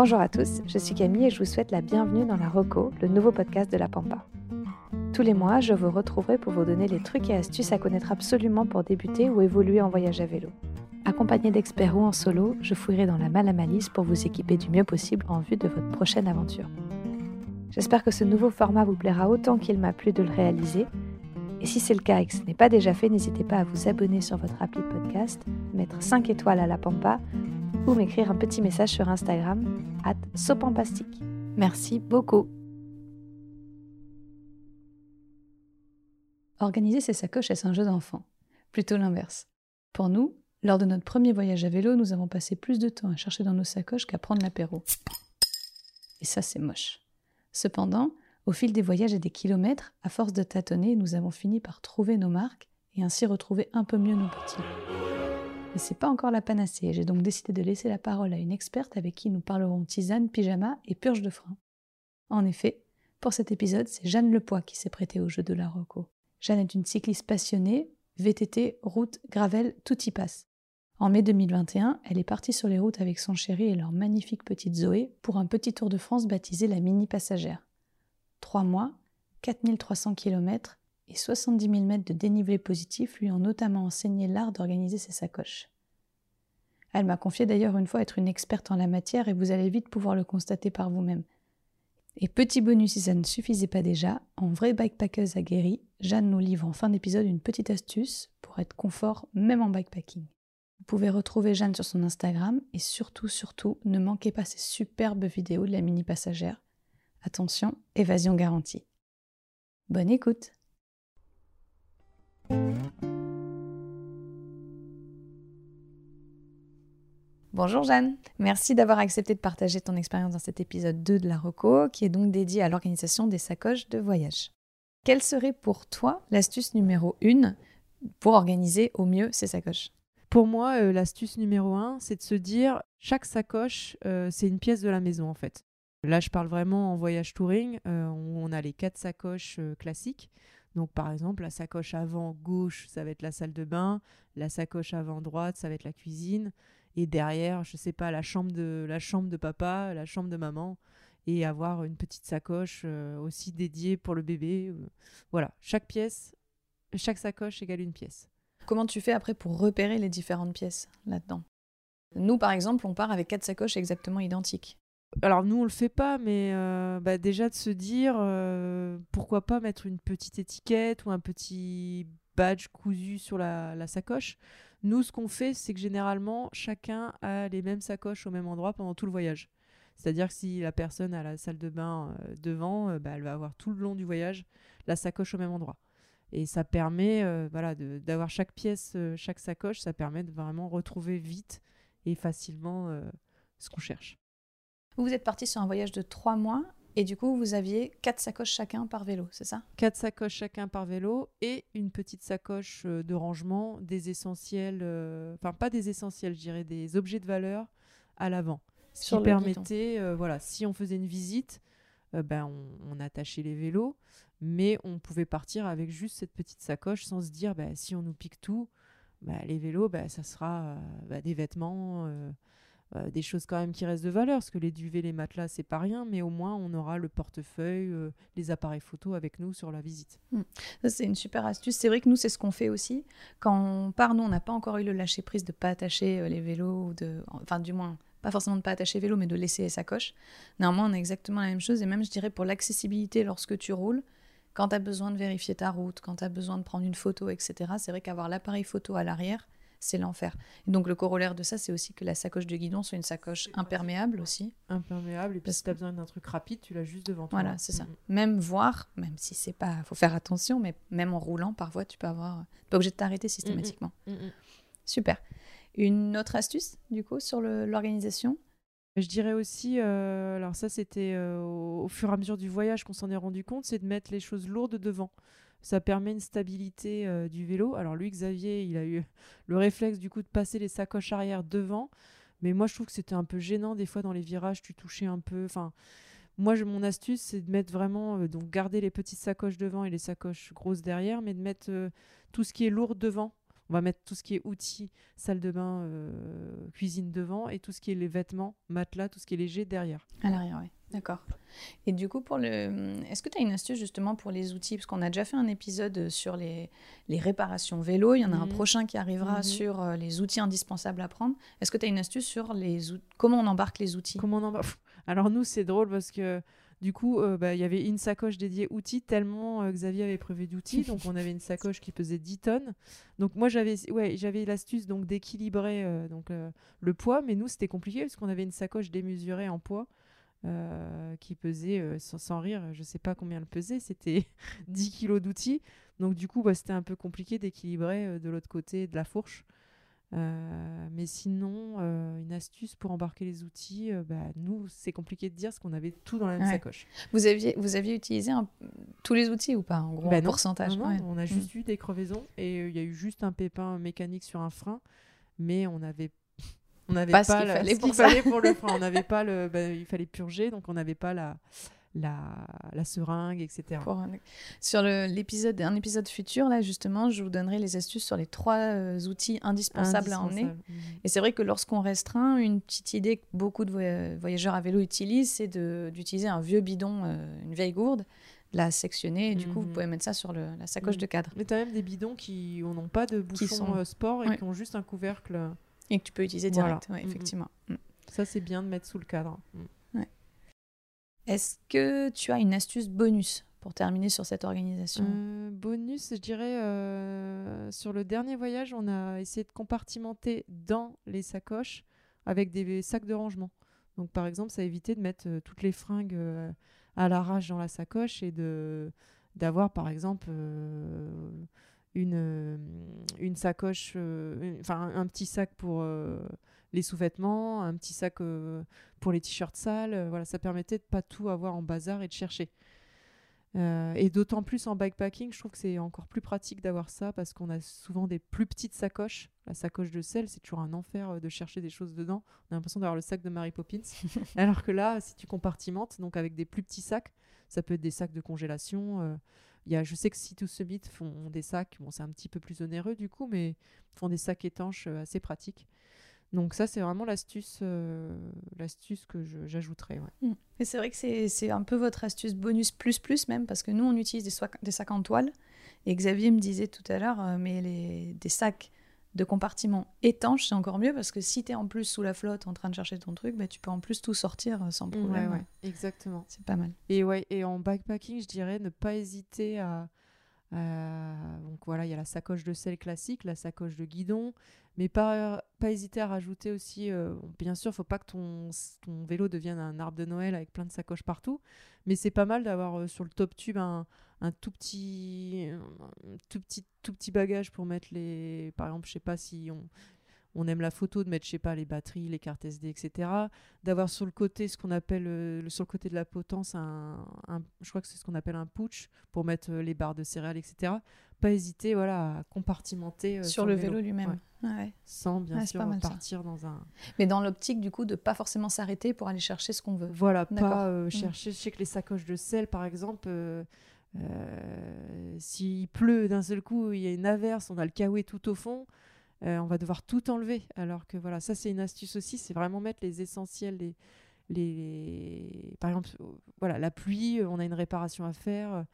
Bonjour à tous, je suis Camille et je vous souhaite la bienvenue dans la Roco, le nouveau podcast de la Pampa. Tous les mois, je vous retrouverai pour vous donner les trucs et astuces à connaître absolument pour débuter ou évoluer en voyage à vélo. Accompagné d'experts ou en solo, je fouillerai dans la malle à malice pour vous équiper du mieux possible en vue de votre prochaine aventure. J'espère que ce nouveau format vous plaira autant qu'il m'a plu de le réaliser. Et si c'est le cas et que ce n'est pas déjà fait, n'hésitez pas à vous abonner sur votre appli de podcast, mettre 5 étoiles à la Pampa ou m'écrire un petit message sur Instagram, at sopampastique. Merci beaucoup. Organiser ses sacoches, est un jeu d'enfant? Plutôt l'inverse. Pour nous, lors de notre premier voyage à vélo, nous avons passé plus de temps à chercher dans nos sacoches qu'à prendre l'apéro. Et ça, c'est moche. Cependant, au fil des voyages et des kilomètres, à force de tâtonner, nous avons fini par trouver nos marques et ainsi retrouver un peu mieux nos petits. Mais c'est pas encore la panacée, j'ai donc décidé de laisser la parole à une experte avec qui nous parlerons tisane, pyjama et purge de frein. En effet, pour cet épisode, c'est Jeanne Lepoix qui s'est prêtée au jeu de la Rocco. Jeanne est une cycliste passionnée, VTT, route, gravel, tout y passe. En mai 2021, elle est partie sur les routes avec son chéri et leur magnifique petite Zoé pour un petit tour de France baptisé la Mini Passagère. Trois mois, 4300 km et 70 000 mètres de dénivelé positif lui ont notamment enseigné l'art d'organiser ses sacoches. Elle m'a confié d'ailleurs une fois être une experte en la matière et vous allez vite pouvoir le constater par vous-même. Et petit bonus si ça ne suffisait pas déjà, en vraie bikepackeuse aguerrie, Jeanne nous livre en fin d'épisode une petite astuce pour être confort même en bikepacking. Vous pouvez retrouver Jeanne sur son Instagram et surtout, surtout, ne manquez pas ces superbes vidéos de la mini passagère. Attention, évasion garantie. Bonne écoute Bonjour Jeanne, merci d'avoir accepté de partager ton expérience dans cet épisode 2 de la ROCO, qui est donc dédié à l'organisation des sacoches de voyage. Quelle serait pour toi l'astuce numéro 1 pour organiser au mieux ces sacoches? Pour moi, euh, l'astuce numéro 1, c'est de se dire chaque sacoche, euh, c'est une pièce de la maison en fait. Là, je parle vraiment en voyage touring, euh, où on a les quatre sacoches classiques. Donc, par exemple, la sacoche avant gauche, ça va être la salle de bain. La sacoche avant droite, ça va être la cuisine et derrière, je sais pas, la chambre de, la chambre de papa, la chambre de maman, et avoir une petite sacoche euh, aussi dédiée pour le bébé. Euh, voilà, chaque pièce, chaque sacoche égale une pièce. Comment tu fais après pour repérer les différentes pièces là-dedans? Nous, par exemple, on part avec quatre sacoches exactement identiques. Alors nous, on le fait pas, mais euh, bah, déjà de se dire pourquoi pas mettre une petite étiquette ou un petit badge cousu sur la sacoche nous, ce qu'on fait, c'est que généralement, chacun a les mêmes sacoches au même endroit pendant tout le voyage. C'est-à-dire que si la personne a la salle de bain euh, devant, euh, bah, elle va avoir tout le long du voyage la sacoche au même endroit. Et ça permet euh, voilà, d'avoir chaque pièce, chaque sacoche, ça permet de vraiment retrouver vite et facilement ce qu'on cherche. Vous êtes parti sur un voyage de trois mois et du coup, vous aviez quatre sacoches chacun par vélo, c'est ça? Quatre sacoches chacun par vélo et une petite sacoche euh, de rangement, des essentiels, euh, enfin pas des essentiels, je dirais des objets de valeur à l'avant. Ce qui permettait, euh, voilà, si on faisait une visite, ben on, attachait les vélos, mais on pouvait partir avec juste cette petite sacoche sans se dire, ben, si on nous pique tout, ben, les vélos, ben, ça sera ben, des vêtements euh, des choses quand même qui restent de valeur, parce que les duvets, les matelas, c'est pas rien, mais au moins on aura le portefeuille, euh, les appareils photo avec nous sur la visite. Hmm. c'est une super astuce. C'est vrai que nous, c'est ce qu'on fait aussi. Quand on part, nous, on n'a pas encore eu le lâcher prise de pas attacher euh, les vélos, de, enfin du moins pas forcément de pas attacher vélo, mais de laisser les sacoches. Néanmoins, on a exactement la même chose, et même je dirais pour l'accessibilité lorsque tu roules, quand tu as besoin de vérifier ta route, quand tu as besoin de prendre une photo, etc., c'est vrai qu'avoir l'appareil photo à l'arrière, c'est l'enfer. Donc le corollaire de ça, c'est aussi que la sacoche de guidon soit une sacoche imperméable aussi. Imperméable, et puis si tu as besoin d'un truc rapide, tu l'as juste devant toi. Voilà, c'est ça. Même voir, même si c'est pas. faut faire attention, mais même en roulant, parfois, tu peux avoir. Tu pas obligé de t'arrêter systématiquement. Super. Une autre astuce, du coup, sur l'organisation? Je dirais aussi, euh, alors ça c'était euh, au, fur et à mesure du voyage qu'on s'en est rendu compte, c'est de mettre les choses lourdes devant. Ça permet une stabilité euh, du vélo. Alors lui, Xavier, il a eu le réflexe du coup de passer les sacoches arrière devant. Mais moi, je trouve que c'était un peu gênant. Des fois, dans les virages, tu touchais un peu. Enfin, moi, mon astuce, c'est de mettre vraiment, euh, donc garder les petites sacoches devant et les sacoches grosses derrière, mais de mettre euh, tout ce qui est lourd devant. on va mettre tout ce qui est outils, salle de bain, cuisine devant et tout ce qui est les vêtements, matelas, tout ce qui est léger derrière. À l'arrière, oui. D'accord. Et du coup, pour le, est-ce que tu as une astuce justement pour les outils? Parce qu'on a déjà fait un épisode sur les, les réparations vélo. Il y en a un mhm. prochain qui arrivera mhm. sur euh, les outils indispensables à prendre. Est-ce que tu as une astuce sur les comment on embarque les outils? Comment on embarque Alors nous, c'est drôle parce que du coup, euh, bah, il y avait une sacoche dédiée outils tellement euh, Xavier avait prévu d'outils. donc on avait une sacoche qui pesait 10 tonnes. Donc moi j'avais ouais, j'avais l'astuce donc d'équilibrer donc le poids, mais nous c'était compliqué parce qu'on avait une sacoche démesurée en poids. Euh, qui pesait, euh, sans, rire, je sais pas combien elle pesait, c'était 10 kilos d'outils. Donc du coup, bah, c'était un peu compliqué d'équilibrer euh, de l'autre côté de la fourche. mais sinon, une astuce pour embarquer les outils, bah, nous, c'est compliqué de dire parce qu'on avait tout dans la même sacoche. Vous aviez, vous aviez utilisé tous les outils ou pas, en gros, bah pourcentage On a juste mm. eu des crevaisons et il y a eu juste un pépin mécanique sur un frein, mais on avait on n'avait pas, ce qu'il fallait, pour, pour le frein. On n'avait pas le, bah, il fallait purger, donc on n'avait pas la, la, la, seringue, etc. Sur l'épisode, un épisode futur, là justement, je vous donnerai les astuces sur les trois euh, outils indispensables à emmener. Et c'est vrai que lorsqu'on restreint, une petite idée que beaucoup de voyageurs à vélo utilisent, c'est d'utiliser un vieux bidon, euh, une vieille gourde, la sectionner, et du coup, vous mhm. pouvez mettre ça sur le, la sacoche mhm. de cadre. Mais tu as même des bidons qui n'ont pas de bouchon euh, sport et qui ont juste un couvercle. Et que tu peux utiliser direct, mm, mm. effectivement. Mm. Ça, c'est bien de mettre sous le cadre. Est-ce que tu as une astuce bonus pour terminer sur cette organisation? Euh, Bonus, je dirais, euh, sur le dernier voyage, on a essayé de compartimenter dans les sacoches avec des sacs de rangement. Donc, par exemple, ça a évité de mettre euh, toutes les fringues à l'arrache dans la sacoche et de d'avoir, par exemple, une, euh, une sacoche, euh, enfin un petit sac pour euh, les sous-vêtements, un petit sac pour les t-shirts sales. voilà, ça permettait de pas tout avoir en bazar et de chercher. et d'autant plus en bikepacking, je trouve que c'est encore plus pratique d'avoir ça parce qu'on a souvent des plus petites sacoches. La sacoche de sel, c'est toujours un enfer de chercher des choses dedans. On a l'impression d'avoir le sac de Mary Poppins. Alors que là, si tu compartimentes, donc avec des plus petits sacs, ça peut être des sacs de congélation je sais que si to Summit font des sacs, bon, c'est un petit peu plus onéreux du coup, mais font des sacs étanches euh, assez pratiques. Donc ça, c'est vraiment l'astuce, euh, l'astuce que j'ajouterais. Mm. Et c'est vrai que c'est un peu votre astuce bonus plus plus même, parce que nous, on utilise des, des sacs en toile. Et Xavier me disait tout à l'heure, euh, mais les, des sacs de compartiment étanche, c'est encore mieux parce que si tu es en plus sous la flotte en train de chercher ton truc, bah, tu peux en plus tout sortir euh, sans problème. Ouais, Exactement. C'est pas mal. Et, ouais, et en backpacking, je dirais ne pas hésiter à. donc voilà, il y a la sacoche de sel classique, la sacoche de guidon, mais pas, pas hésiter à rajouter aussi. Euh, bien sûr, faut pas que ton, ton vélo devienne un arbre de Noël avec plein de sacoches partout, mais c'est pas mal d'avoir euh, sur le top tube un un tout petit, tout petit, tout petit bagage pour mettre les. Par exemple, je sais pas si on, on aime la photo, de mettre, je sais pas, les batteries, les cartes SD, etc. D'avoir sur le côté ce qu'on appelle, euh, sur le côté de la potence, un, je crois que c'est ce qu'on appelle un pooch pour mettre euh, les barres de céréales, etc. Pas hésiter, voilà, à compartimenter euh, sur le vélo, lui-même, sans bien sûr partir dans un. Mais dans l'optique du coup de pas forcément s'arrêter pour aller chercher ce qu'on veut. Voilà, pas mmh. chercher. Je sais que les sacoches de sel, par exemple euh, s'il pleut d'un seul coup, il y a une averse, on a le kawaii tout au fond, euh, on va devoir tout enlever. Alors que voilà, ça c'est une astuce aussi, c'est vraiment mettre les essentiels, par exemple, voilà, la pluie, on a une réparation à faire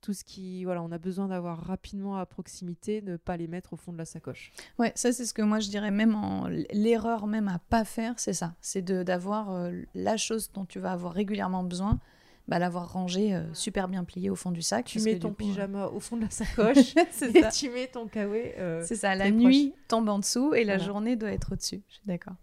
tout ce qui voilà on a besoin d'avoir rapidement à proximité ne pas les mettre au fond de la sacoche ouais ça c'est ce que moi je dirais même en l'erreur même à pas faire c'est ça c'est d'avoir euh, la chose dont tu vas avoir régulièrement besoin bah, l'avoir rangé euh, super bien plié au fond du sac. Tu mets ton pyjama au fond de la sacoche et tu mets ton kawaii. Euh, c'est ça, la nuit tombe en dessous et la journée doit être au-dessus. Je suis d'accord.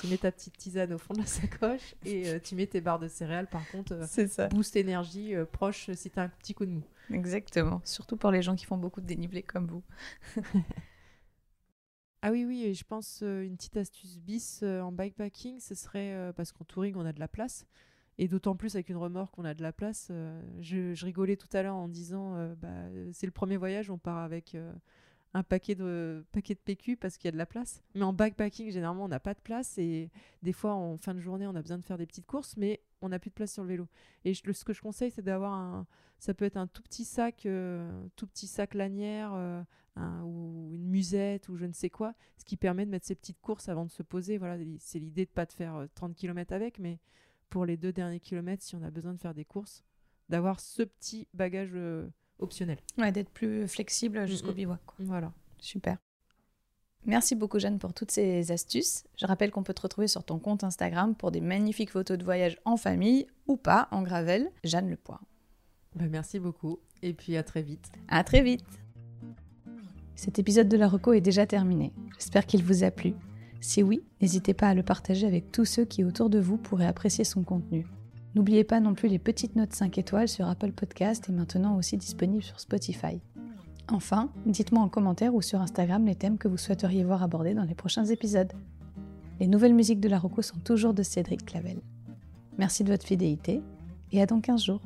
Tu mets ta petite tisane au fond de la sacoche et euh, tu mets tes barres de céréales. Par contre, c'est ça. boost énergie proche si tu as un petit coup de mou. Exactement. Surtout pour les gens qui font beaucoup de dénivelé comme vous. Ah oui, oui, et je pense une petite astuce bis en bikepacking, ce serait parce qu'en touring, on a de la place. Et d'autant plus avec une remorque, on a de la place. Euh, je, rigolais tout à l'heure en disant, euh, bah, c'est le premier voyage, on part avec euh, un paquet de, paquet de PQ parce qu'il y a de la place. Mais en backpacking, généralement, on n'a pas de place et des fois, en fin de journée, on a besoin de faire des petites courses, mais on n'a plus de place sur le vélo. Et ce que je conseille, c'est d'avoir un. Ça peut être un tout petit sac, tout petit sac lanière ou une musette ou je ne sais quoi, ce qui permet de mettre ses petites courses avant de se poser. Voilà, c'est l'idée de pas de faire 30 euh, km avec, mais pour les deux derniers kilomètres, si on a besoin de faire des courses, d'avoir ce petit bagage optionnel. Ouais, d'être plus flexible jusqu'au bivouac. Voilà. Super. Merci beaucoup Jeanne pour toutes ces astuces. Je rappelle qu'on peut te retrouver sur ton compte Instagram pour des magnifiques photos de voyage en famille ou pas en gravel, Jeanne Le Bah, merci beaucoup et puis à très vite. À très vite. Cet épisode de la Reco est déjà terminé. J'espère qu'il vous a plu. Si oui, n'hésitez pas à le partager avec tous ceux qui autour de vous pourraient apprécier son contenu. N'oubliez pas non plus les petites notes 5 étoiles sur Apple Podcast et maintenant aussi disponibles sur Spotify. Enfin, dites-moi en commentaire ou sur Instagram les thèmes que vous souhaiteriez voir abordés dans les prochains épisodes. Les nouvelles musiques de la Rocco sont toujours de Cédric Clavel. Merci de votre fidélité et à dans 15 jours.